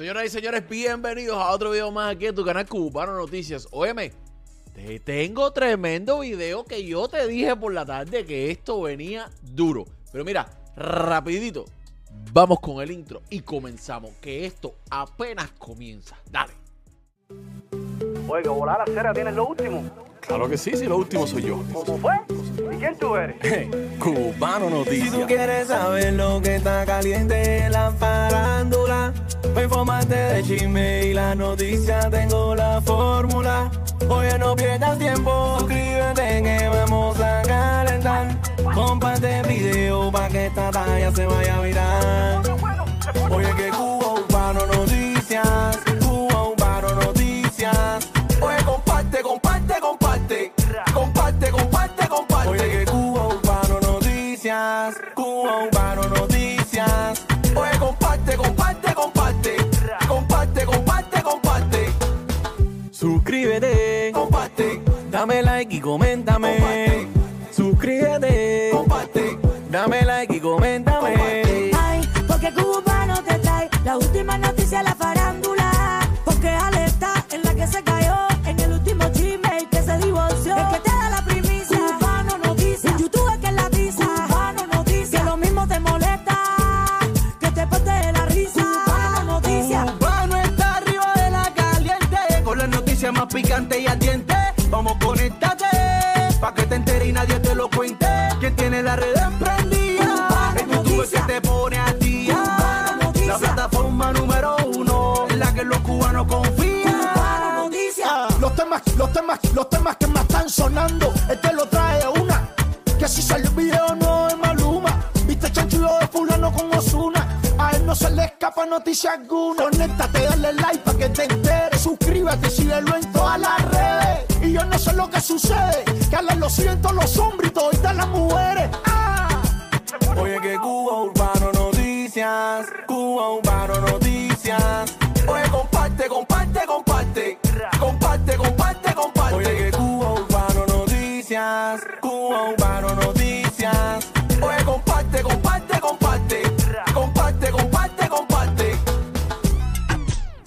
Señoras y señores, bienvenidos a otro video más aquí en tu canal Cubano Noticias. Óyeme, te tengo tremendo video que yo te dije por la tarde que esto venía duro. Pero mira, rapidito, vamos con el intro y comenzamos, que esto apenas comienza. Dale. Oye, que volar la cera tienes lo último. Claro que sí, si lo último soy yo. ¿Cómo fue? ¿Y quién tú eres? Cubano Si tú Noticias. quieres saber lo que está caliente en la farándula, para informarte de chisme y la noticia tengo la fórmula. Oye, no pierdas tiempo, suscríbete que vamos a calentar. Comparte video para que esta talla se vaya a virar. Oye, que Cuba Suscríbete, comparte. Dame like y coméntame. Suscríbete, comparte. Dame like y coméntame. Ay, porque cubano te trae la última noticia de la farándula. Te pone a día La plataforma número uno En la que los cubanos confían noticia. Los temas, los temas, los temas que me están sonando, este lo trae una. Que si sale el video no es Maluma. Viste chanchulo de fulano con Osuna. A él no se le escapa noticia alguna. Conéctate, dale like para que te enteres. Suscríbete, síguelo en todas las redes. Y yo no sé lo que sucede. Que a lo siento los hombres y toditas las mujeres.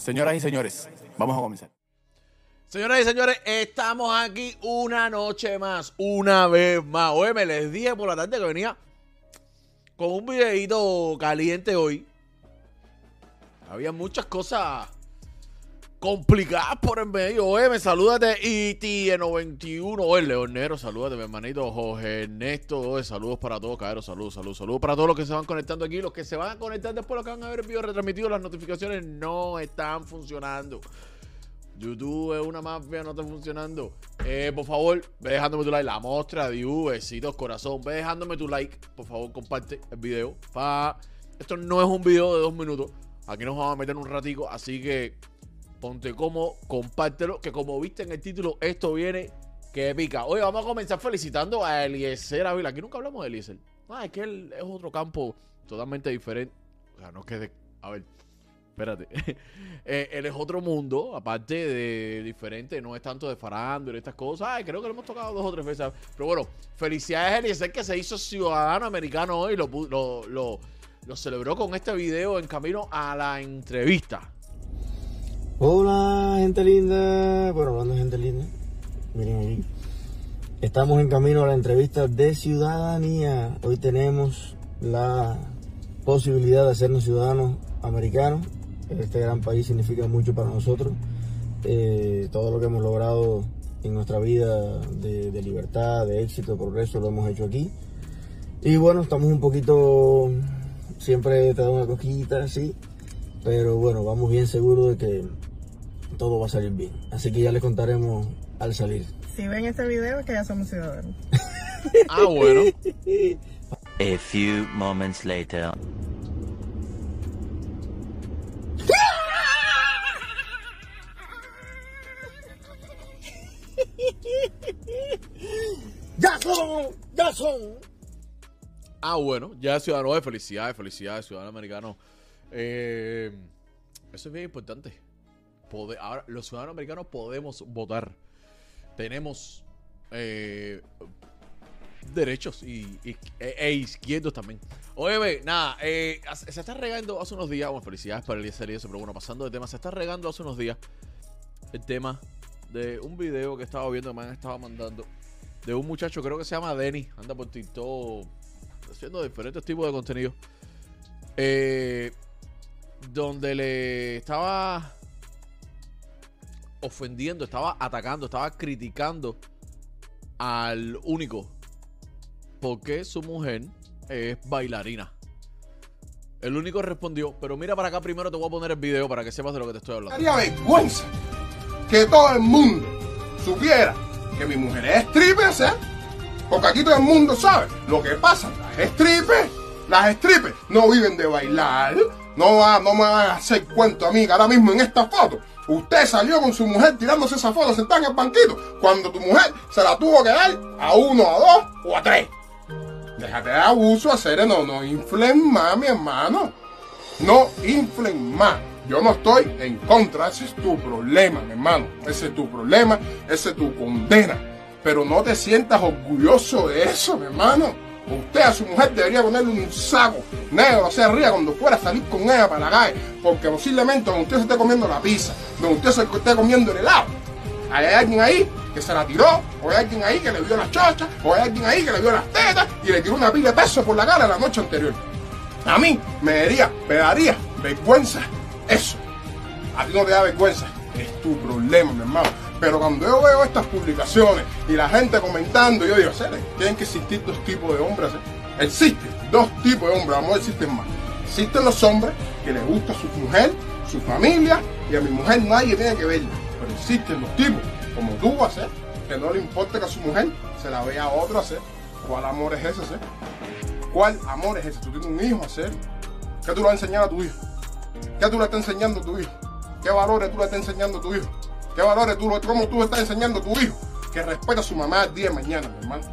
Señoras y señores, vamos a comenzar. Señoras y señores, estamos aquí una noche más, una vez más. Oye, me les dije por la tarde que venía con un videito caliente hoy. Había muchas cosas complicadas por en medio. Oye, me salúdate ITE91. Oye, Leonero, salúdate, mi hermanito Jorge Ernesto. Oye, saludos para todos, caeros. Saludos, saludos, saludos para todos los que se van conectando aquí. Los que se van a conectar después, los que van a ver el video retransmitido, las notificaciones no están funcionando. YouTube es una mafia, no está funcionando. Eh, por favor, ve dejándome tu like. La mostra de besitos, corazón. Ve dejándome tu like. Por favor, comparte el video. Pa... Esto no es un video de dos minutos. Aquí nos vamos a meter un ratico. Así que ponte como, compártelo. Que como viste en el título, esto viene que pica. Hoy vamos a comenzar felicitando a Eliezer Ávila. Aquí nunca hablamos de Eliezer. Ah, es que él es otro campo totalmente diferente. O sea, no es que. A ver, espérate. Eh, él es otro mundo, aparte de diferente, no es tanto de farándula y estas cosas. Ay, creo que lo hemos tocado dos o tres veces. Pero bueno, felicidades a Eliezer que se hizo ciudadano americano hoy. Lo, lo, lo celebró con este video en camino a la entrevista. Hola, gente linda. Bueno, hablando de gente linda, miren aquí. Estamos en camino a la entrevista de ciudadanía. Hoy tenemos la posibilidad de hacernos ciudadanos americanos. Este gran país significa mucho para nosotros. Eh, todo lo que hemos logrado en nuestra vida de, de libertad, de éxito, progreso, lo hemos hecho aquí. Y bueno, estamos un poquito, siempre te da una cosquillita así, pero bueno, vamos bien seguros de que todo va a salir bien. Así que ya les contaremos al salir. Si ven este video es que ya somos ciudadanos. Ah, bueno. A few moments later. ¡Ya son! ¡Ya son! Ah, bueno, ya ciudadano de felicidades, felicidades, ciudadano americano. Eh, eso es bien importante. Ahora, los ciudadanos americanos podemos votar. Tenemos eh, derechos y, e, e izquierdos también. Oye, nada, eh, se está regando hace unos días, bueno, felicidades para el serie eso, pero bueno, pasando de tema, se está regando hace unos días el tema de un video que estaba viendo, me han estado mandando, de un muchacho, creo que se llama Denny, anda por TikTok haciendo diferentes tipos de contenido, eh, donde le estaba ofendiendo, estaba atacando, estaba criticando al único porque su mujer es bailarina. El único respondió, pero mira para acá primero te voy a poner el video para que sepas de lo que te estoy hablando. Daría vergüenza que todo el mundo supiera que mi mujer es stripper, ¿eh? Porque aquí todo el mundo sabe lo que pasa. Las strippers, las strippers no viven de bailar. No, va- no me van a hacer cuento a mí que ahora mismo en esta foto usted salió con su mujer tirándose esa foto sentada en el banquito cuando tu mujer se la tuvo que dar a uno, a dos o a tres. Déjate de abuso, hacer no, no inflen más, mi hermano. No inflen más. Yo no estoy en contra, ese es tu problema, mi hermano. Ese es tu problema, ese es tu condena. Pero no te sientas orgulloso de eso, mi hermano. Usted a su mujer debería ponerle un saco negro hacia arriba cuando fuera a salir con ella para la calle. Porque posiblemente donde usted se esté comiendo la pizza, donde usted se esté comiendo el helado, hay alguien ahí que se la tiró, o hay alguien ahí que le vio las chochas, o hay alguien ahí que le vio las tetas y le tiró una pila de peso por la cara la noche anterior. A mí me daría, me daría vergüenza eso. A ti no te da vergüenza, es tu problema, mi hermano. Pero cuando yo veo estas publicaciones y la gente comentando, yo digo. Tienen que existir dos tipos de hombres. ¿eh? Existen dos tipos de hombres, amor, existen más. Existen los hombres que les gusta su mujer, su familia, y a mi mujer nadie tiene que verla. Pero existen los tipos, como tú, hacer, que no le importa que a su mujer se la vea a otro hacer. ¿Cuál amor es ese, hacer? ¿Cuál amor es ese? Tú tienes un hijo, hacer. ¿Qué tú le vas a enseñar a tu hijo? ¿Qué tú le estás enseñando a tu hijo? ¿Qué valores tú le estás enseñando a tu hijo? ¿Qué valores tú, cómo tú estás enseñando a tu hijo? Que respeta a su mamá el día de mañana, mi hermano.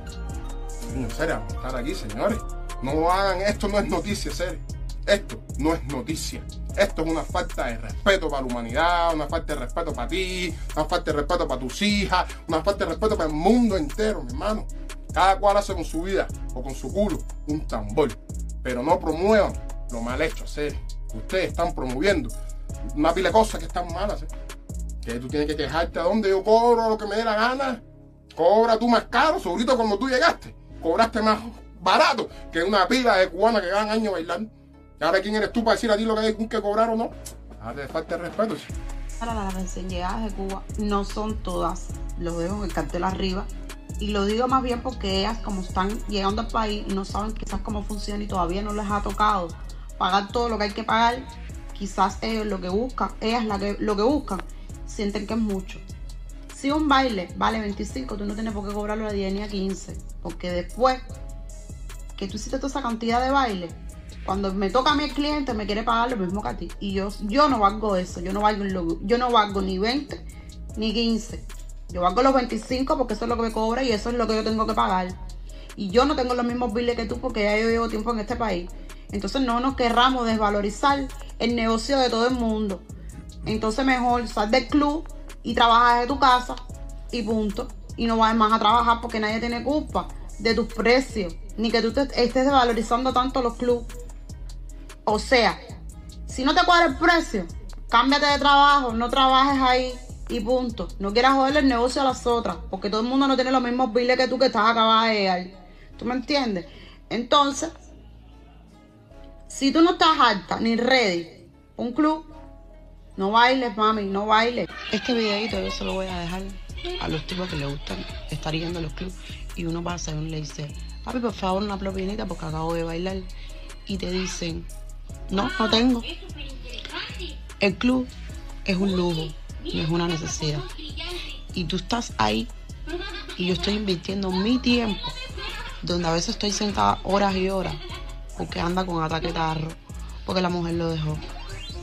En serio, estar aquí, señores. No hagan esto, no es noticia, serio. Esto no es noticia. Esto es una falta de respeto para la humanidad, una falta de respeto para ti, una falta de respeto para tus hijas, una falta de respeto para el mundo entero, mi hermano. Cada cual hace con su vida o con su culo un tambor. Pero no promuevan lo mal hecho, serio. Ustedes están promoviendo una pila de cosas que están malas, ¿eh? Que tú tienes que quejarte a dónde yo cobro lo que me dé la gana. Cobra tú más caro, sobrito, cuando tú llegaste. Cobraste más barato que una pila de cubanas que ganan años bailando. Y ahora, ¿quién eres tú para decir a ti lo que hay que cobrar o no? Ahora te falta de respeto. Para las recién llegadas de Cuba no son todas, lo dejo en el cartel arriba. Y lo digo más bien porque ellas como están llegando al país no saben quizás cómo funciona y todavía no les ha tocado pagar todo lo que hay que pagar, quizás ellos lo que buscan, ellas la que- lo que buscan, sienten que es mucho. Si un baile vale 25, tú no tienes por qué cobrarlo a 10 ni a 15. Porque después que tú hiciste toda esa cantidad de baile, cuando me toca a el cliente, me quiere pagar lo mismo que a ti. Y yo, yo no valgo eso. Yo no valgo, yo no valgo ni 20 ni 15. Yo valgo los 25 porque eso es lo que me cobra y eso es lo que yo tengo que pagar. Y yo no tengo los mismos biles que tú porque ya yo llevo tiempo en este país. Entonces no nos querramos desvalorizar el negocio de todo el mundo. Entonces mejor sal del club y trabajas de tu casa y punto. Y no vayas más a trabajar porque nadie tiene culpa de tus precios. Ni que tú te estés desvalorizando tanto los clubes. O sea, si no te cuadra el precio, cámbiate de trabajo, no trabajes ahí y punto. No quieras joderle el negocio a las otras, porque todo el mundo no tiene los mismos biles que tú que estás acabada de llegar. ¿Tú me entiendes? Entonces, si tú no estás alta ni ready, un club, no bailes, mami, no bailes. Este videito yo se lo voy a dejar a los tipos que les gustan estar yendo a los clubs y uno pasa y uno le dice, papi, por favor, una propinita porque acabo de bailar. Y te dicen, no, no tengo. El club es un lujo, no es una necesidad. Y tú estás ahí y yo estoy invirtiendo mi tiempo, donde a veces estoy sentada horas y horas, porque anda con ataque tarro, porque la mujer lo dejó.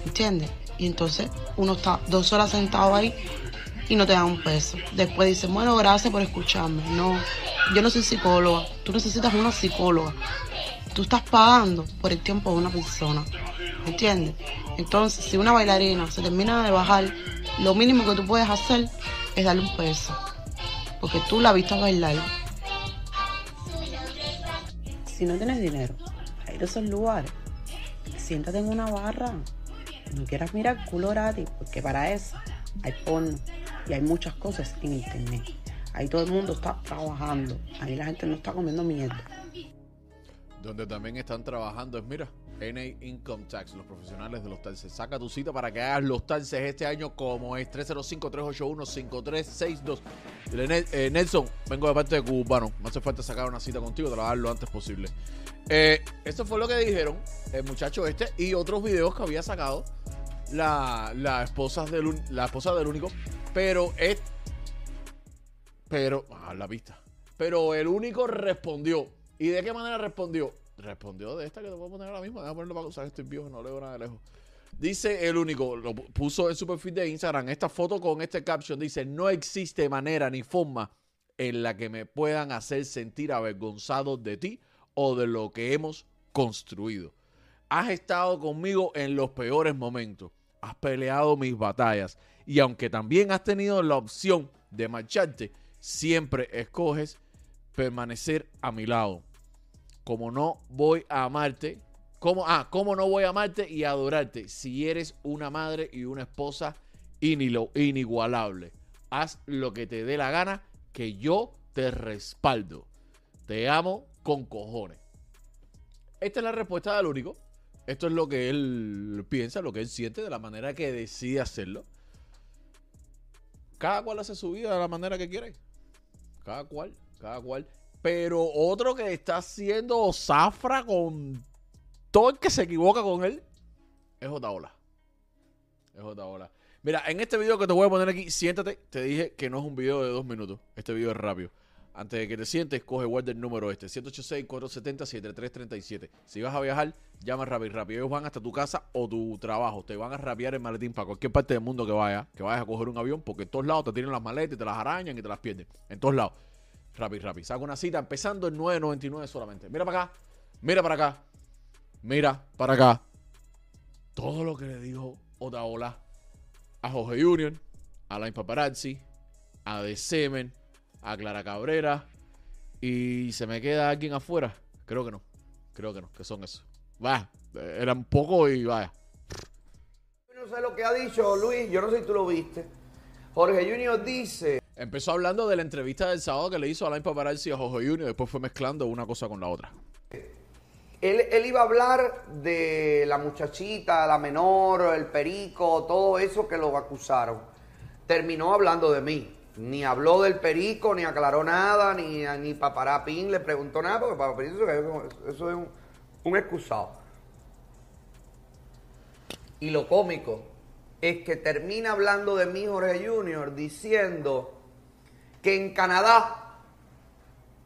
¿Entiendes? Y entonces uno está dos horas sentado ahí y no te dan un peso. Después dicen, bueno, gracias por escucharme. No, yo no soy psicóloga. Tú necesitas una psicóloga. Tú estás pagando por el tiempo de una persona. ¿Entiendes? Entonces, si una bailarina se termina de bajar, lo mínimo que tú puedes hacer es darle un peso. Porque tú la viste bailar. Si no tienes dinero para ir a esos lugares, siéntate en una barra. No quieras mirar culo gratis, porque para eso hay porno y hay muchas cosas en internet. Ahí todo el mundo está trabajando. Ahí la gente no está comiendo mierda. Donde también están trabajando es, mira, NA Income Tax, los profesionales de los taxes. Saca tu cita para que hagas los taxes este año como es 305-381-5362. Dile, "Nel- eh, Nelson, vengo de parte de Cubano. Me hace falta sacar una cita contigo, dar lo antes posible. Eh, esto fue lo que dijeron el muchacho este y otros videos que había sacado la, la, esposa, del, la esposa del único. Pero es... Pero... Ah, la vista. Pero el único respondió. ¿Y de qué manera respondió? Respondió de esta que te voy a poner ahora mismo. Déjame ponerlo para usar estoy viejo, no leo nada de lejos. Dice el único, lo pu- puso en su perfil de Instagram, esta foto con este caption dice, no existe manera ni forma en la que me puedan hacer sentir avergonzado de ti o de lo que hemos construido. Has estado conmigo en los peores momentos, has peleado mis batallas y aunque también has tenido la opción de marcharte, siempre escoges permanecer a mi lado como no voy a amarte, como, ah, cómo no voy a amarte y adorarte si eres una madre y una esposa inigualable. Haz lo que te dé la gana, que yo te respaldo. Te amo con cojones. Esta es la respuesta del único. Esto es lo que él piensa, lo que él siente, de la manera que decide hacerlo. Cada cual hace su vida de la manera que quiere. Cada cual, cada cual. Pero otro que está haciendo zafra con todo el que se equivoca con él es Otaola. Es Otaola. Mira, en este video que te voy a poner aquí, siéntate. Te dije que no es un video de dos minutos. Este video es rápido. Antes de que te sientes, coge guarda el número este: 186-470-7337. Si vas a viajar, llama Rappi Rappi. Ellos van hasta tu casa o tu trabajo. Te van a rapear el maletín para cualquier parte del mundo que vayas. Que vayas a coger un avión, porque en todos lados te tienen las maletas y te las arañan y te las pierden. En todos lados. Rappi Rappi. Saca una cita empezando en 9.99 solamente. Mira para acá. Mira para acá. Mira para acá. Todo lo que le dijo Otaola a Jorge Junior, a Line Paparazzi, a The Semen, a Clara Cabrera. Y se me queda alguien afuera. Creo que no. Creo que no. Que son esos. Vaya. eh, Eran pocos y vaya. No sé lo que ha dicho Luis, yo no sé si tú lo viste. Jorge Junior dice, Empezó hablando de la entrevista del sábado que le hizo a Line Paparazzi a Jorge Junior. Después fue mezclando una cosa con la otra. él, él iba a hablar de la muchachita, la menor, el perico, todo eso que lo acusaron. Terminó hablando de mí. Ni habló del perico, ni aclaró nada, ni, ni Paparapín le preguntó nada, porque Paparapín eso, es un, un excusado. Y lo cómico es que termina hablando de mí Jorge Junior diciendo que en Canadá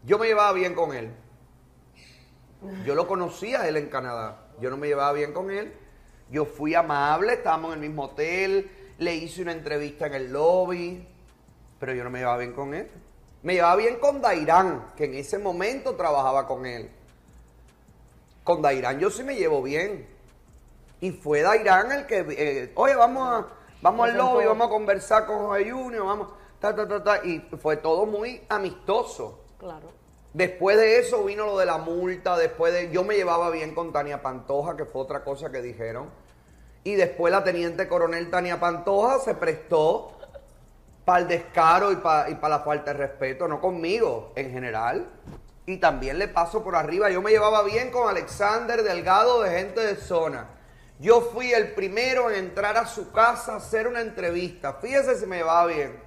yo me llevaba bien con él. Yo lo conocía él en Canadá. Yo no me llevaba bien con él. Yo fui amable, estábamos en el mismo hotel, le hice una entrevista en el lobby, pero yo no me llevaba bien con él. Me llevaba bien con Dairán, que en ese momento trabajaba con él. Con Dairán yo sí me llevo bien. Y fue Dairán el que, eh, oye, vamos, a, vamos al lobby, vamos a conversar con Jorge Junior, vamos, ta, ta, ta, ta. Y fue todo muy amistoso. Claro. Después de eso vino lo de la multa, después de... Yo me llevaba bien con Tania Pantoja, que fue otra cosa que dijeron. Y después la teniente coronel Tania Pantoja se prestó para el descaro y para la falta de respeto, no conmigo, en general. Y también le paso por arriba. Yo me llevaba bien con Alexander Delgado de gente de zona. Yo fui el primero en entrar a su casa a hacer una entrevista. Fíjese si me llevaba bien.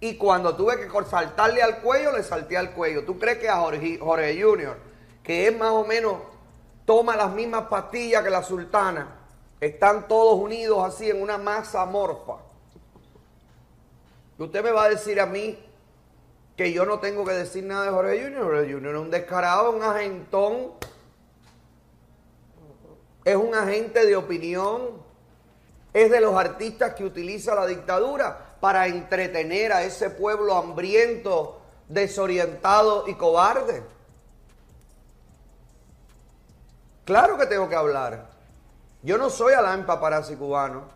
Y cuando tuve que saltarle al cuello, le salté al cuello. ¿Tú crees que a Jorge, Jorge Junior, que es más o menos, toma las mismas pastillas que la sultana, están todos unidos así en una masa amorfa? ¿Y usted me va a decir a mí que yo no tengo que decir nada de Jorge Junior? Jorge Junior es un descarado, un agentón. Es un agente de opinión. Es de los artistas que utiliza la dictadura para entretener a ese pueblo hambriento, desorientado y cobarde. Claro que tengo que hablar. Yo no soy Alain Paparazzi cubano,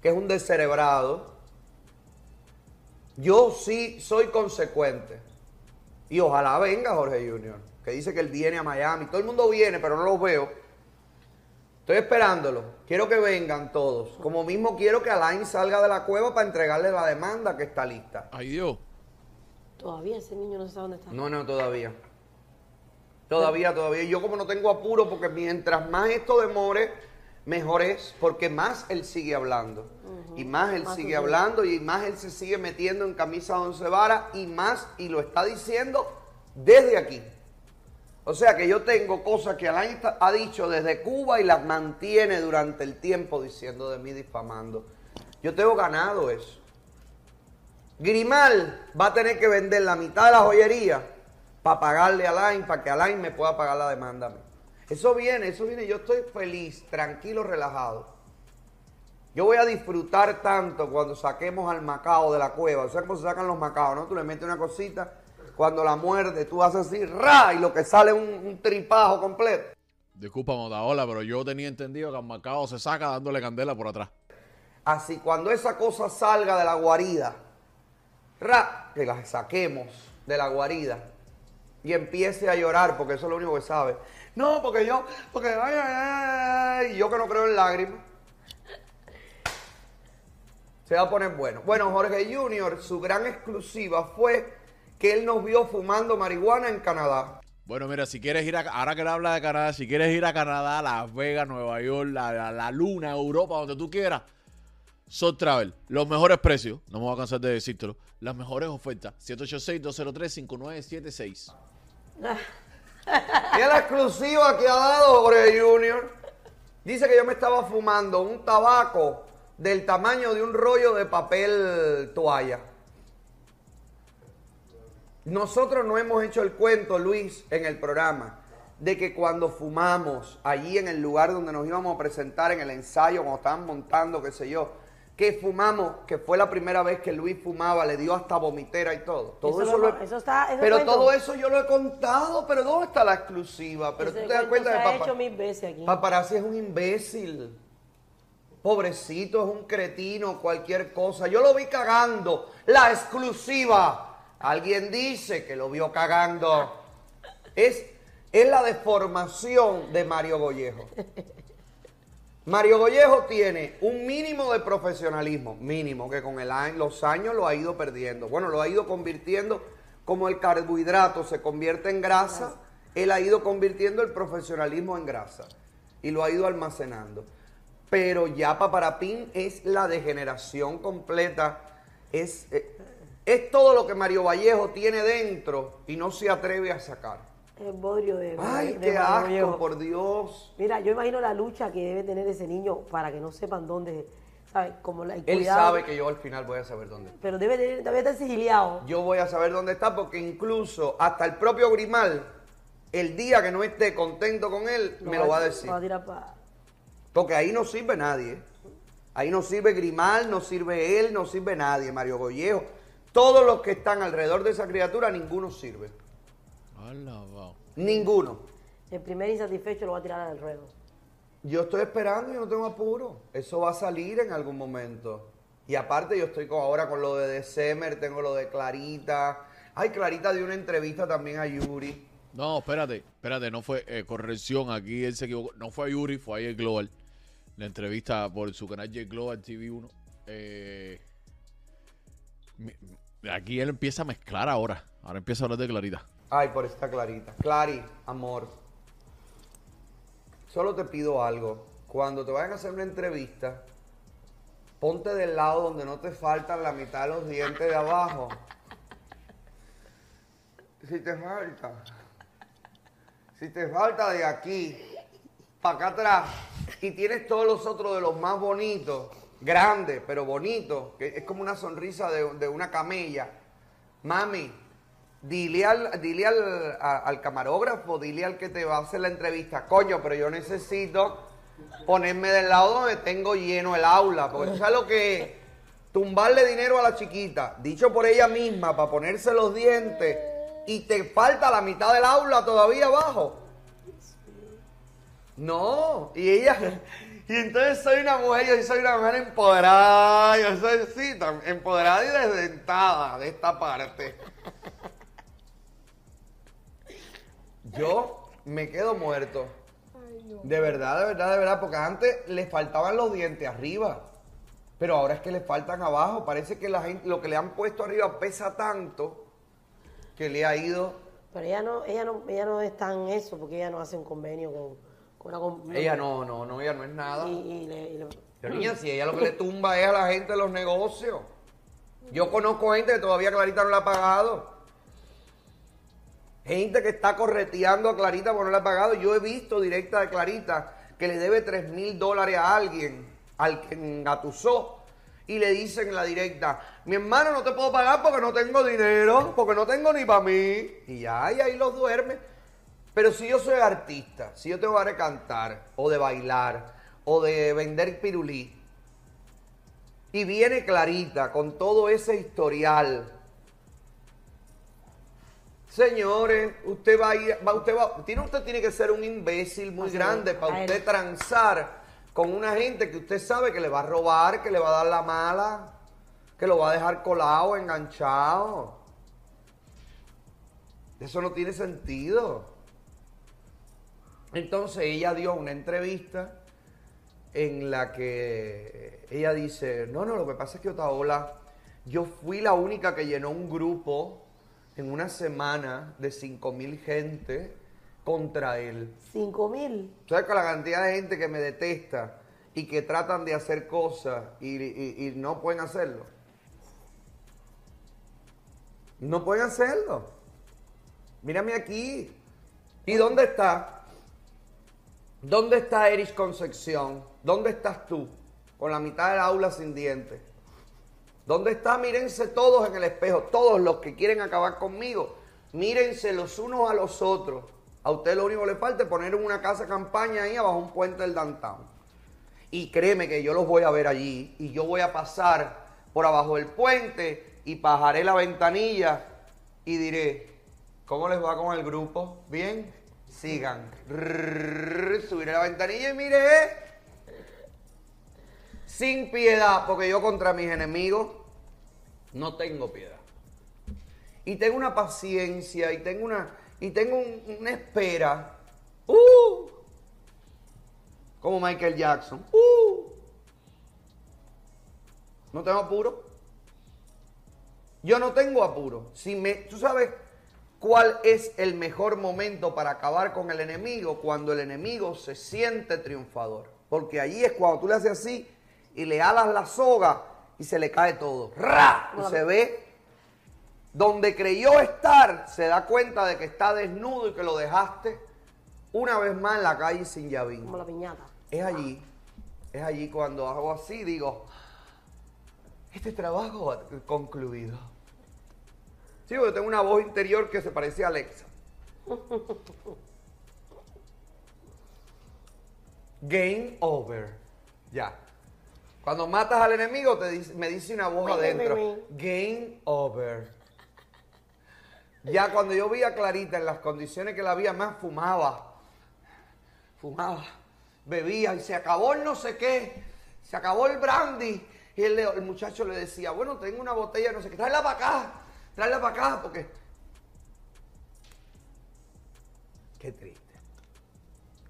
que es un descerebrado. Yo sí soy consecuente. Y ojalá venga Jorge Junior. que dice que él viene a Miami. Todo el mundo viene, pero no los veo. Estoy esperándolo. Quiero que vengan todos. Como mismo quiero que Alain salga de la cueva para entregarle la demanda que está lista. Ay, Dios. Todavía ese niño no sabe dónde está. No, no, todavía. Todavía, todavía. Yo como no tengo apuro, porque mientras más esto demore, mejor es, porque más él sigue hablando. Y más él Más sigue hablando y más él se sigue metiendo en camisa de once varas y más, y lo está diciendo desde aquí. O sea que yo tengo cosas que Alain ha dicho desde Cuba y las mantiene durante el tiempo diciendo de mí, difamando. Yo tengo ganado eso. Grimal va a tener que vender la mitad de la joyería para pagarle a Alain, para que Alain me pueda pagar la demanda. Eso viene, eso viene. Yo estoy feliz, tranquilo, relajado. Yo voy a disfrutar tanto cuando saquemos al macao de la cueva. O sea, cómo se sacan los macaos, ¿no? Tú le metes una cosita, cuando la muerde, tú haces así, ¡ra! Y lo que sale es un, un tripajo completo. Disculpa, Motaola, pero yo tenía entendido que al Macao se saca dándole candela por atrás. Así, cuando esa cosa salga de la guarida, ¡ra! Que la saquemos de la guarida y empiece a llorar, porque eso es lo único que sabe. No, porque yo, porque, ay, ay, ay, yo que no creo en lágrimas. Se va a poner bueno. Bueno, Jorge Junior, su gran exclusiva fue que él nos vio fumando marihuana en Canadá. Bueno, mira, si quieres ir a, ahora que él habla de Canadá, si quieres ir a Canadá, Las Vegas, Nueva York, la, la- la Luna, Europa, donde tú quieras, Soul Travel, los mejores precios, no me voy a cansar de decírtelo, las mejores ofertas, 786-203-5976. Y la exclusiva que ha dado Jorge Junior. Dice que yo me estaba fumando un tabaco del tamaño de un rollo de papel toalla. Nosotros no hemos hecho el cuento, Luis, en el programa, de que cuando fumamos allí en el lugar donde nos íbamos a presentar en el ensayo, cuando estaban montando, qué sé yo, que fumamos, que fue la primera vez que Luis fumaba, le dio hasta vomitera y todo. Todo Eso eso, lo- lo he- eso está- ese pero cuento- todo eso yo lo he contado, pero ¿dónde está la exclusiva? Pero tú te das cuenta de papá. hecho mil veces aquí. Paparazzi es un imbécil. Pobrecito, es un cretino, cualquier cosa. Yo lo vi cagando. La exclusiva. Alguien dice que lo vio cagando. Es, es la deformación de Mario Gollejo. Mario Gollejo tiene un mínimo de profesionalismo, mínimo, que con el los años lo ha ido perdiendo. Bueno, lo ha ido convirtiendo como el carbohidrato se convierte en grasa, él ha ido convirtiendo el profesionalismo en grasa y lo ha ido almacenando. Pero ya Paparapín es la degeneración completa, es, eh, es todo lo que Mario Vallejo tiene dentro y no se atreve a sacar. El bodrio de. Ay, de qué asco, por Dios. Mira, yo imagino la lucha que debe tener ese niño para que no sepan dónde. ¿Sabes? Como la, el Él cuidado. sabe que yo al final voy a saber dónde. Pero debe, tener- debe estar sigiliado. Yo voy a saber dónde está porque incluso hasta el propio Grimal, el día que no esté contento con él, me lo va a decir. Va a tirar Porque ahí no sirve nadie. Ahí no sirve Grimal, no sirve él, no sirve nadie, Mario Gollejo. Todos los que están alrededor de esa criatura, ninguno sirve. Ninguno. El primer insatisfecho lo va a tirar al ruedo. Yo estoy esperando y no tengo apuro. Eso va a salir en algún momento. Y aparte yo estoy con- ahora con lo de December, tengo lo de Clarita. Ay, Clarita dio una entrevista también a Yuri. No, espérate, espérate, no fue eh, corrección, aquí él se equivocó. No fue a Yuri, fue a Global. La entrevista por su canal J Global TV1. Eh, aquí él empieza a mezclar ahora. Ahora empieza a hablar de Clarita. Ay, por esta Clarita. Clari, amor. Solo te pido algo. Cuando te vayan a hacer una entrevista, ponte del lado donde no te faltan la mitad de los dientes de abajo. Si te falta. Si te falta de aquí para acá atrás y tienes todos los otros de los más bonitos, grandes, pero bonitos, que es como una sonrisa de, de una camella. Mami, dile al, dile al, al camarógrafo, dile al que te va a hacer la entrevista, coño, pero yo necesito ponerme del lado donde tengo lleno el aula, porque tú sabes lo que es tumbarle dinero a la chiquita, dicho por ella misma, para ponerse los dientes, y te falta la mitad del aula todavía abajo. No, y ella, y entonces soy una mujer, yo soy una mujer empoderada, yo soy, sí, empoderada y desdentada de esta parte. Yo me quedo muerto. De verdad, de verdad, de verdad, porque antes les faltaban los dientes arriba. Pero ahora es que les faltan abajo. Parece que la gente, lo que le han puesto arriba pesa tanto que le ha ido. Pero ella no, ella no, ella no es tan eso, porque ella no hace un convenio con, con una com- Ella no, no, no, ella no es nada. Y, y le- y le- Pero niña, si ella lo que le tumba es a la gente de los negocios. Yo conozco gente que todavía Clarita no le ha pagado. Gente que está correteando a Clarita porque no le ha pagado. Yo he visto directa de Clarita que le debe 3 mil dólares a alguien, al que engatusó. Y le dicen en la directa, mi hermano no te puedo pagar porque no tengo dinero, porque no tengo ni para mí. Y ya, y ahí los duerme. Pero si yo soy artista, si yo tengo ganas de cantar, o de bailar, o de vender pirulí, y viene Clarita con todo ese historial, señores, usted va a ir, va, usted va, tiene, usted tiene que ser un imbécil muy Así grande es, para usted transar con una gente que usted sabe que le va a robar, que le va a dar la mala, que lo va a dejar colado, enganchado. Eso no tiene sentido. Entonces ella dio una entrevista en la que ella dice, no, no, lo que pasa es que Otaola, yo fui la única que llenó un grupo en una semana de 5 mil gente contra él. Cinco mil. ¿Sabes con la cantidad de gente que me detesta y que tratan de hacer cosas y, y- y no pueden hacerlo? No pueden hacerlo. Mírame aquí. ¿Y dónde está? ¿Dónde está Erich Concepción? ¿Dónde estás tú? Con la mitad del aula sin dientes. ¿Dónde está? Mírense todos en el espejo, todos los que quieren acabar conmigo. Mírense los unos a los otros. A usted lo único que le falta es poner una casa campaña ahí abajo un puente del downtown. Y créeme que yo los voy a ver allí y yo voy a pasar por abajo del puente y bajaré la ventanilla y diré, ¿cómo les va con el grupo? ¿Bien? Sigan. Subiré la ventanilla y miré. Sin piedad, porque yo contra mis enemigos no tengo piedad. Y tengo una paciencia y tengo una, y tengo un- una espera. ¡Uh! Como Michael Jackson. ¡Uh! No tengo apuro. Yo no tengo apuro. Si me, ¿Tú sabes cuál es el mejor momento para acabar con el enemigo? Cuando el enemigo se siente triunfador. Porque allí es cuando tú le haces así y le alas la soga y se le cae todo. ¡Ra! Y se ve donde creyó estar, se da cuenta de que está desnudo y que lo dejaste una vez más en la calle sin llavín. Como la piñata. Es allí, es allí cuando hago así, digo, este trabajo ha concluido. Sí, porque tengo una voz interior que se parece a Alexa. Game over. Ya. Cuando matas al enemigo, te dice- me dice una voz adentro. Game over. Ya cuando yo vi a Clarita en las condiciones que la había más fumaba. Fumaba, bebía y se acabó el no sé qué. Se acabó el brandy. Y el, el muchacho le decía, bueno, tengo una botella, no sé qué, tráela para acá, tráela para acá, porque... Qué triste.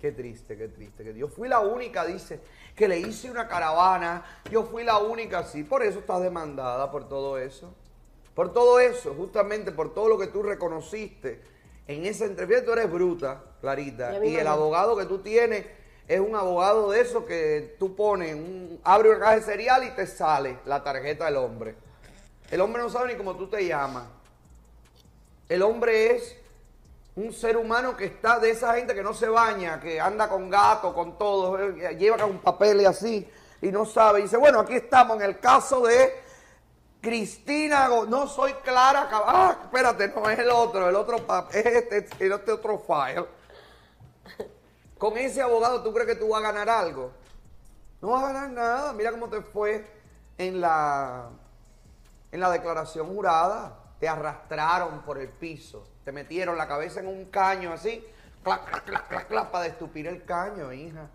Qué triste, qué triste. Que yo fui la única, dice, que le hice una caravana. Yo fui la única, sí. Por eso estás demandada, por todo eso. Por todo eso, justamente por todo lo que tú reconociste en esa entrevista. Tú eres bruta, Clarita. Y Y el abogado que tú tienes es un abogado de eso que tú pones, un, abre una caja de cereal y te sale la tarjeta del hombre. El hombre no sabe ni cómo tú te llamas. El hombre es un ser humano que está de esa gente que no se baña, que anda con gato, con todo, lleva con papeles así y no sabe. Y dice, bueno, aquí estamos en el caso de Cristina, no soy Clara, ah, espérate, no es el otro, el otro es este, es este otro file. Con ese abogado, ¿tú crees que tú vas a ganar algo? No vas a ganar nada. Mira cómo te fue en la, en la declaración jurada. Te arrastraron por el piso. Te metieron la cabeza en un caño así. Clac, clac, clac, clac, clac, para destupir el caño, hija.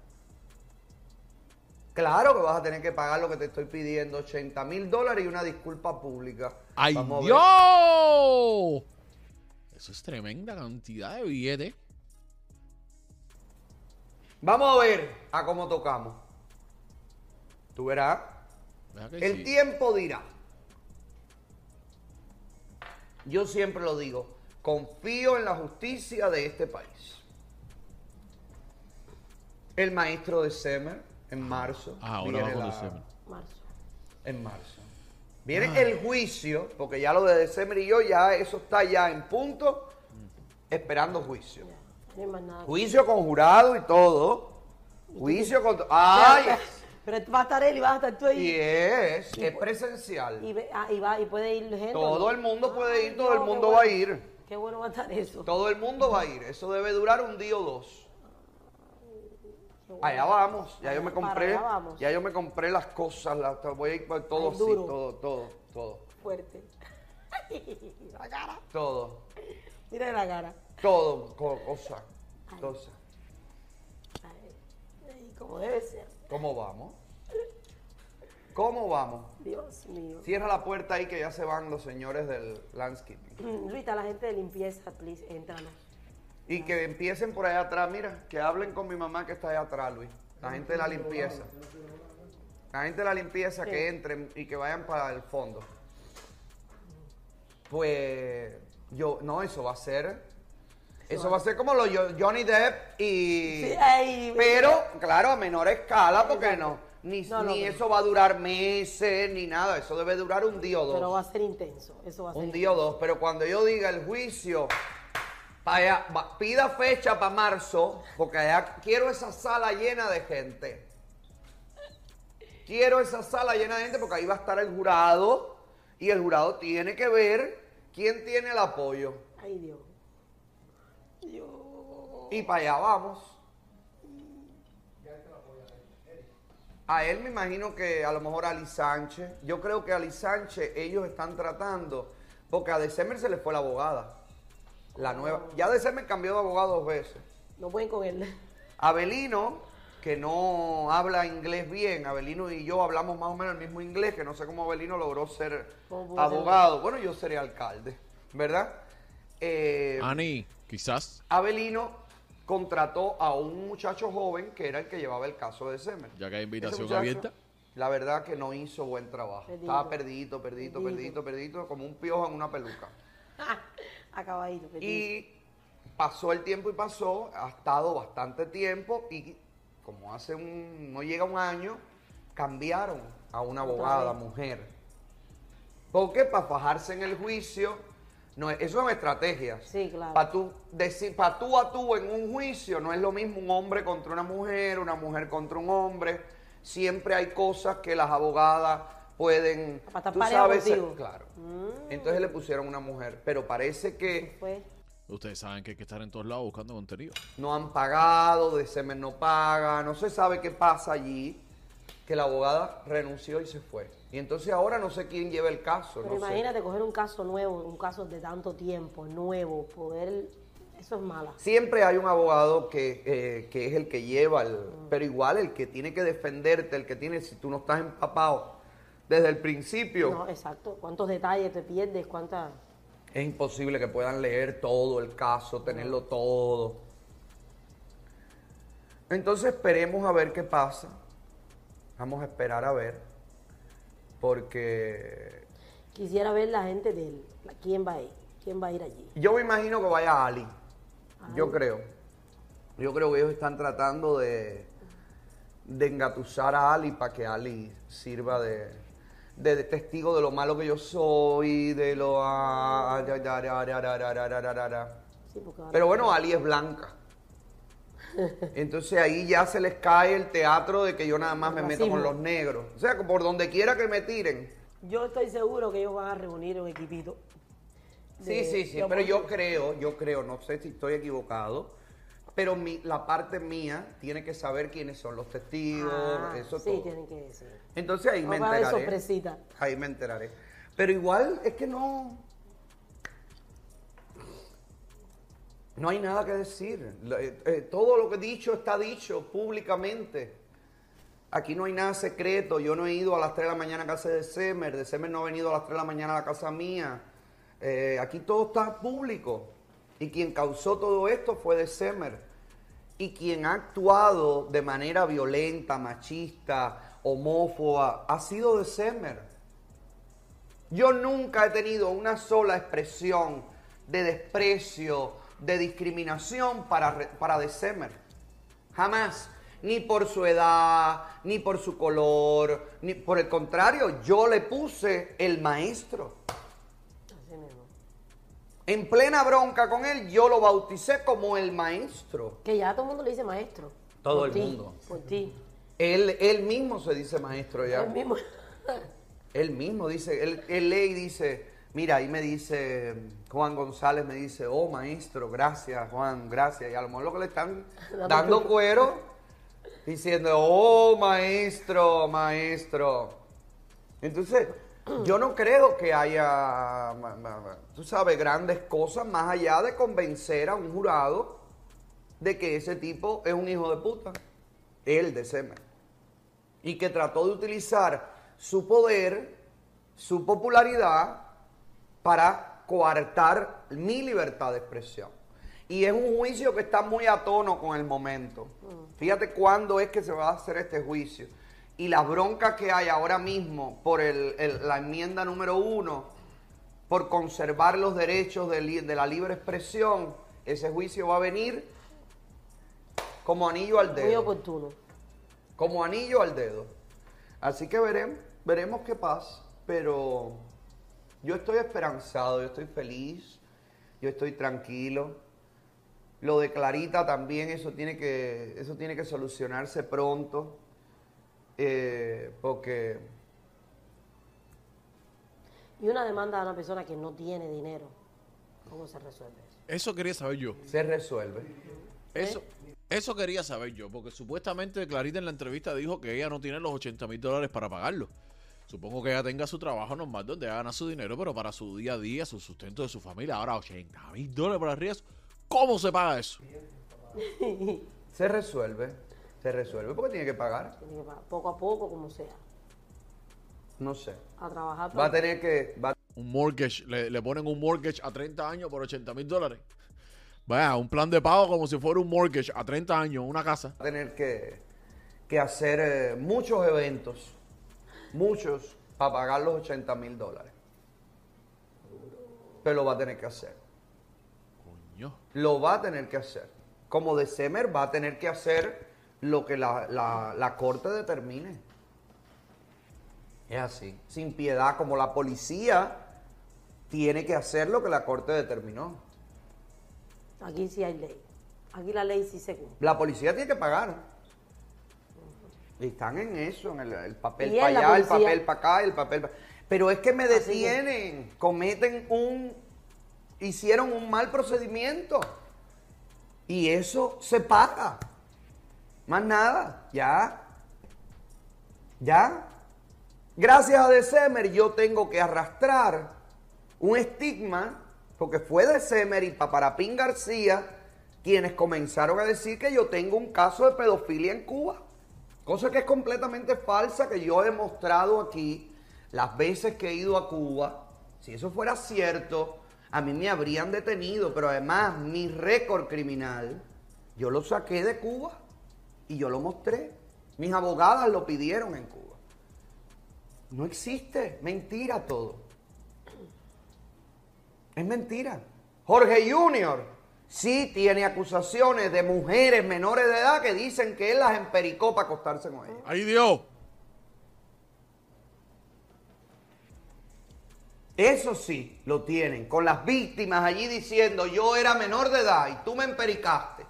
Claro que vas a tener que pagar lo que te estoy pidiendo, 80 mil dólares y una disculpa pública. ¡Ay, Vamos. Dios! Eso es tremenda cantidad de billetes. Vamos a ver a cómo tocamos. Tú verás. El sí. tiempo dirá. Yo siempre lo digo, confío en la justicia de este país. El maestro de Semer en marzo. Ah, ahora viene la-. Marzo. En marzo. Viene Ah. el juicio, porque ya lo de December y yo, ya eso está ya en punto, esperando juicio. No más nada. Juicio con jurado y todo. Juicio con... ¡Ay! Pero va a estar él y vas a estar tú ahí. Y es, es presencial. Y, ve- ah, y va, y puede ir gente. Todo ¿no? el mundo puede ir, Ay, todo el Dios, mundo bueno. va a ir. Qué bueno va a estar eso. Todo el mundo va a ir. Eso debe durar un día o dos. Allá vamos. Ya yo me compré. Ya yo me compré las cosas. las- voy a ir por todo Ay, duro. todo, todo, todo, Fuerte. la cara. todo, Mira la cara. todo, co- cosa, cosa. Ay, como debe ser. ¿Cómo vamos? ¿Cómo vamos? Dios mío. Cierra la puerta ahí que ya se van los señores del landscaping. Mm, Luis, está la gente de limpieza, please, entranos. Y que empiecen por allá atrás, mira, que hablen con mi mamá que está allá atrás, Luis. La gente de la limpieza. La gente de la limpieza que entren y que vayan para el fondo. Pues yo, no, eso va a ser. Eso va a ser como lo yo- Johnny Depp y. Sí, pero, claro, a menor escala, porque no. Ni, No, no, ni eso va a durar meses, ni nada. Eso debe durar un día o dos. Pero va a ser intenso. Eso va a ser Un día o dos, pero cuando yo diga el juicio, allá, va- pida fecha para marzo, porque allá quiero esa sala llena de gente. Quiero esa sala llena de gente porque ahí va a estar el jurado y el jurado tiene que ver quién tiene el apoyo. Ay, Dios. Dios. Y para allá vamos. A él me imagino que a lo mejor Ali Sánchez. Yo creo que a Ali Sánchez ellos están tratando. Porque a December se le fue la abogada. La nueva. Ya December cambió de abogado dos veces. No pueden con él. Abelino, que no habla inglés bien, Abelino y yo hablamos más o menos el mismo inglés, que no sé cómo Abelino logró ser abogado. Bueno, yo seré alcalde, ¿verdad? Eh, Ani, quizás. Abelino contrató a un muchacho joven que era el que llevaba el caso de Semer. Ya que hay invitación muchacho, abierta. La verdad que no hizo buen trabajo. Perdido. Estaba perdido, perdido, perdido, perdido, como un piojo en una peluca. Acabadito. perdido. Y pasó el tiempo y pasó, ha estado bastante tiempo y como hace un, no llega un año, cambiaron a una abogada mujer. ¿Por qué? Para fajarse en el juicio. No, es- eso es estrategia. Sí, claro. Para tú, decir, para tú a tú en un juicio no es lo mismo un hombre contra una mujer, una mujer contra un hombre. Siempre hay cosas que las abogadas pueden, Para estar tú sabes. Mm. claro. Entonces le pusieron una mujer, pero parece que Fue. Ustedes saben que hay que estar en todos lados buscando contenido. no han pagado, de semen no paga, no se sabe qué pasa allí, que la abogada renunció y se fue. Y entonces ahora no sé quién lleva el caso. Pero no sé. imagínate coger un caso nuevo, un caso de tanto tiempo, nuevo, poder. Eso es mala. Siempre hay un abogado que, eh, que es el que lleva, el, pero igual el que tiene que defenderte, el que tiene, si tú no estás empapado desde el principio, No, exacto. ¿Cuántos detalles te pierdes? ¿Cuántas.? es imposible que puedan leer todo el caso, tenerlo todo. Entonces esperemos a ver qué pasa. Vamos a esperar a ver. Porque Quisiera ver la gente de él. ¿Quién va a ir? ¿Quién va a ir allí? yo me imagino que vaya Ali. Yo creo. Yo creo que ellos están tratando de, de engatusar a Ali para que Ali sirva de, de, testigo de lo malo que yo soy, de lo... Pero bueno, Ali es blanca. Entonces ahí ya se les cae el teatro de que yo nada más me meto con los negros. O sea, por donde quiera que me tiren. Yo estoy seguro que ellos van a reunir un equipito. Sí, sí, sí, pero yo creo, yo creo, no sé si estoy equivocado, pero mi, la parte mía tiene que saber quiénes son los testigos, Ah, eso sí, todo. tienen que decir. Entonces ahí me No enteraré. sorpresita. Ahí me enteraré. Pero igual es que no. No hay nada que decir. Eh, eh, todo lo que he dicho está dicho públicamente. Aquí no hay nada secreto. Yo no he ido a las 3 de la mañana a casa de Semer. De Semer no ha venido a las 3 de la mañana a la casa mía. Eh, aquí todo está público. Y quien causó todo esto fue de Semer. Y quien ha actuado de manera violenta, machista, homófoba, ha sido de Semer. Yo nunca he tenido una sola expresión de desprecio, de discriminación para, para Semer. Jamás. Ni por su edad, ni por su color, ni por el contrario, yo le puse el maestro. En plena bronca con él, yo lo bauticé como el maestro. Que ya todo el mundo le dice maestro. Todo Por el mundo. Por ti. Él, él mismo se dice maestro ya. Él mismo. Él mismo dice, él, él lee y dice, mira, ahí me dice Juan González, me dice, oh maestro, gracias Juan, gracias. Y a lo mejor lo que le están Dando cuero, diciendo, oh maestro, maestro. Entonces, yo no creo que haya, tú sabes, grandes cosas más allá de convencer a un jurado de que ese tipo es un hijo de puta. Él de Semer y que trató de utilizar su poder, su popularidad para coartar mi libertad de expresión. Y es un juicio que está muy a tono con el momento. Fíjate cuándo es que se va a hacer este juicio. Y las broncas que hay ahora mismo por el- el- la enmienda número uno, por conservar los derechos de, li- de la libre expresión, ese juicio va a venir como anillo al dedo Muy oportuno. como anillo al dedo. Así que veremos, veremos qué pasa, pero yo estoy esperanzado, yo estoy feliz, yo estoy tranquilo. Lo de Clarita también, eso tiene que, eso tiene que solucionarse pronto, eh, porque Y una demanda de una persona que no tiene dinero. ¿Cómo se resuelve eso? Eso quería saber yo. se resuelve. Eso, eso quería saber yo, porque supuestamente Clarita en la entrevista dijo que ella no tiene los 80 mil dólares para pagarlo. Supongo que ella tenga su trabajo normal donde gana su dinero, pero para su día a día, su sustento de su familia. Ahora 80 mil dólares para arriesgo. ¿Cómo se paga eso? Se resuelve, se resuelve porque tiene que pagar, Tiene que pagar poco a poco, como sea. no sé. A trabajar. Va a tener que, va Un mortgage, le, le ponen un mortgage a 30 años por 80 mil dólares. Vaya, un plan de pago como si fuera un mortgage a 30 años, una casa. a tener que, que hacer eh, muchos eventos, muchos, para pagar los 80 mil dólares. Pero lo va a tener que hacer. Coño. Lo va a tener que hacer. Como de Semer va a tener que hacer lo que la, la- la corte determine. Es así. Sin piedad, como la policía tiene que hacer lo que la corte determinó. Aquí sí hay ley. Aquí la ley sí se cumple. La policía tiene que pagar. Y están en eso, en el, el papel para allá, el papel para acá, el papel para... Pero es que me detienen, cometen un... Hicieron un mal procedimiento. Y eso se paga. Más nada, ya. Ya. Gracias a December yo tengo que arrastrar un estigma, porque fue December y Paparapín García quienes comenzaron a decir que yo tengo un caso de pedofilia en Cuba. Cosa que es completamente falsa, que yo he demostrado aquí las veces que he ido a Cuba. Si eso fuera cierto, a mí me habrían detenido, pero además mi récord criminal, yo lo saqué de Cuba y yo lo mostré. Mis abogadas lo pidieron en Cuba. No existe, mentira todo. Es mentira. Jorge Junior sí tiene acusaciones de mujeres menores de edad que dicen que él las empericó para acostarse con ellas. ¡Ay, Dios! Eso sí, lo tienen, con las víctimas allí diciendo yo era menor de edad y tú me empericaste.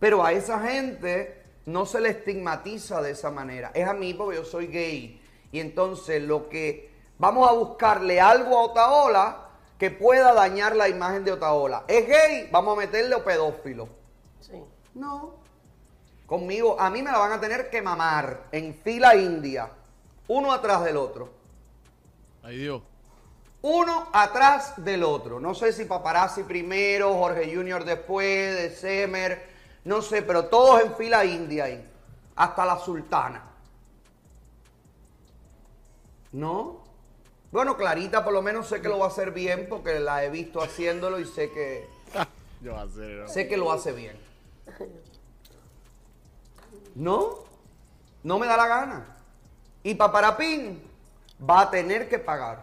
Pero a esa gente no se le estigmatiza de esa manera. Es a mí porque yo soy gay. Y entonces lo que vamos a buscarle algo a Otaola que pueda dañar la imagen de Otaola. Es gay, vamos a meterle a pedófilo. Sí. No. Conmigo, a mí me la van a tener que mamar en fila india, uno atrás del otro. ¡Ay, Dios! Uno atrás del otro. No sé si Paparazzi primero, Jorge Junior después, de Semer, no sé, pero todos en fila india ahí. Hasta la sultana. ¿No? Bueno, Clarita por lo menos sé que lo va a hacer bien porque la he visto haciéndolo y sé que, Yo acero. Sé que lo hace bien. No, no me da la gana. Y Paparapín va a tener que pagar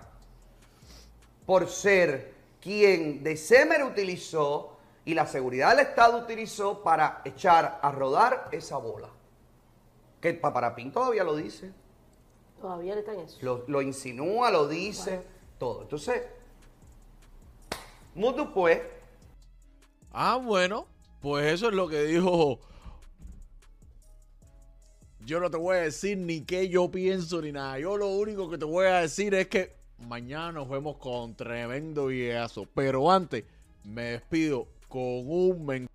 por ser quien de Semer utilizó y la seguridad del Estado utilizó para echar a rodar esa bola. Que Paparapín todavía lo dice. Todavía le están eso. Lo, lo insinúa, lo dice, todo. Entonces, mucho pues, Ah, bueno, pues eso es lo que dijo. Yo no te voy a decir ni qué yo pienso ni nada. Yo lo único que te voy a decir es que mañana nos vemos con tremendo videazo. Pero antes, me despido con un men.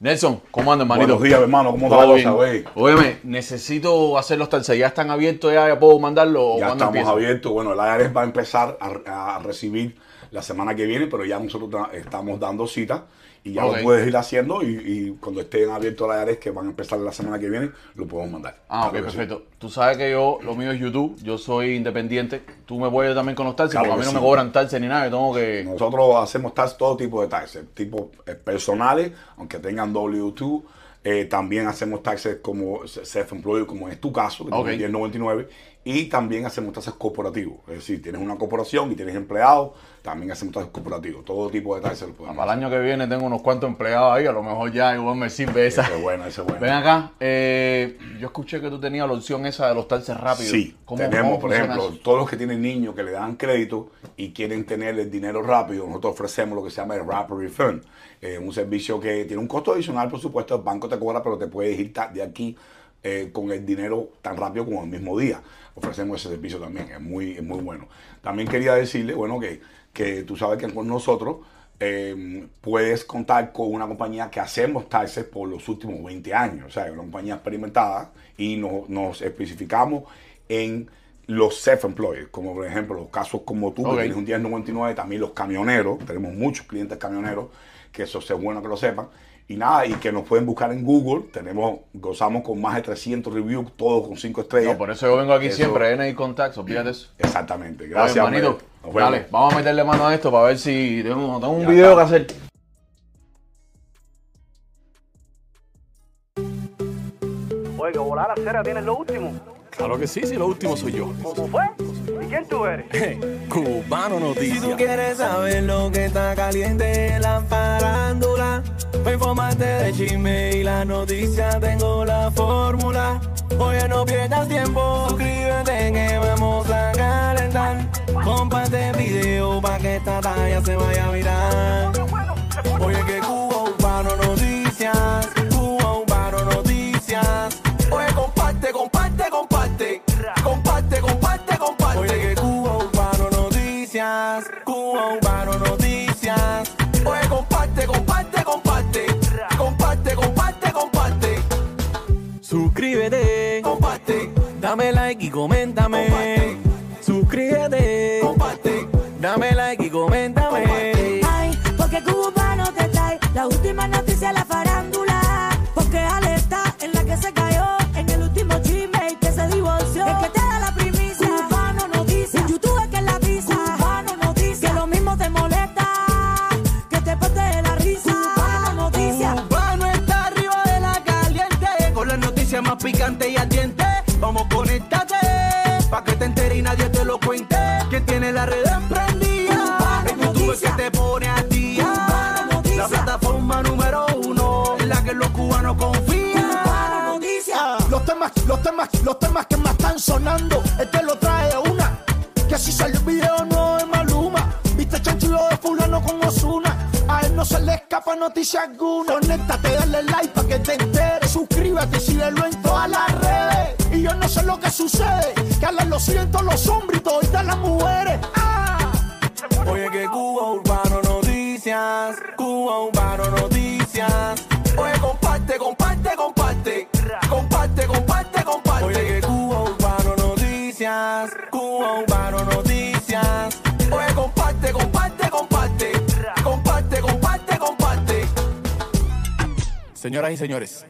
Nelson, ¿cómo andas, hermanito? Buenos días, hermano. ¿Cómo está la bien. cosa? Óyeme, necesito hacer los talceros. ¿Ya están abiertos? ¿Ya, ya puedo mandarlo? Ya estamos empieza? abiertos. Bueno, el IRS va a empezar a, a recibir la semana que viene, pero ya nosotros ta- estamos dando cita y ya lo puedes ir haciendo y, y cuando estén abiertos el IRS, que van a empezar la semana que viene, lo podemos mandar. Ah, ok, que sí. perfecto. Tú sabes que yo, lo mío es YouTube, yo soy independiente. Tú me puedes también con los taxis, Claro porque a mí no sí. me cobran taxis ni nada, yo tengo que... Nosotros hacemos taxes, todo tipo de taxes, tipo eh, personales, aunque tengan W2. eh, también hacemos taxes como self-employed, como es tu caso, que Ok. tienes 1099. Y también hacemos taxes corporativos. Es decir, tienes una corporación y tienes empleados, también hacemos taxes corporativos. Todo tipo de taxes lo podemos Para el año que viene tengo unos cuantos empleados ahí, a lo mejor ya igual me sirve esa. Ese es bueno, ese es bueno. Ven acá, eh, yo escuché que tú tenías la opción esa de los taxes rápidos. Sí, ¿Cómo- tenemos, cómo por ejemplo, eso? todos los que tienen niños que le dan crédito y quieren tener el dinero rápido, nosotros ofrecemos lo que se llama el Rapid Refund, eh, un servicio que tiene un costo adicional, por supuesto, el banco te cobra, pero te puedes ir de aquí eh, con el dinero tan rápido como el mismo día. Ofrecemos ese servicio también, es muy, es muy bueno. También quería decirle, bueno, que, que tú sabes que con nosotros eh, puedes contar con una compañía que hacemos taxes por los últimos 20 años, o sea, una compañía experimentada y no- nos especificamos en los self-employed, como por ejemplo los casos como tú, Ok. que tienes un 1099, también los camioneros, tenemos muchos clientes camioneros, que eso es bueno que lo sepan, y nada, y que nos pueden buscar en Google, tenemos, gozamos con más de 300 reviews, todos con 5 estrellas. No, por eso yo vengo aquí Eso- siempre, NI Contacts, olvídate eso. Exactamente, gracias. Nos vemos. Dale, vamos a meterle mano a esto para ver si tengo, tengo un Ya video está. que hacer. Oiga, volar a cera tienes lo último. Claro que sí, sí, lo último soy yo. ¿Cómo fue? ¿Y quién tú eres? Cubano Si Noticias. tú quieres saber lo que está caliente en la farándula, para informarte de chisme y la noticia tengo la fórmula. Oye, no pierdas tiempo, suscríbete que vamos a calentar. Comparte el video para que esta talla se vaya a virar. Oye, que Cuba Urbano Noticias, Cuba Urbano Noticias. Oye, comparte, comparte. Comparte, Suscríbete, comparte. Dame like y coméntame. Suscríbete, comparte. Dame like y coméntame. Sonando, este lo trae una. Que si salió el video no es Maluma. Viste chanchullo de fulano con Osuna. A él no se le escapa noticia alguna. Conéctate, dale like para que te enteres. Suscríbete y síguelo en todas las redes. Y yo no sé lo que sucede. Que a lo siento los hombres Señoras y señores,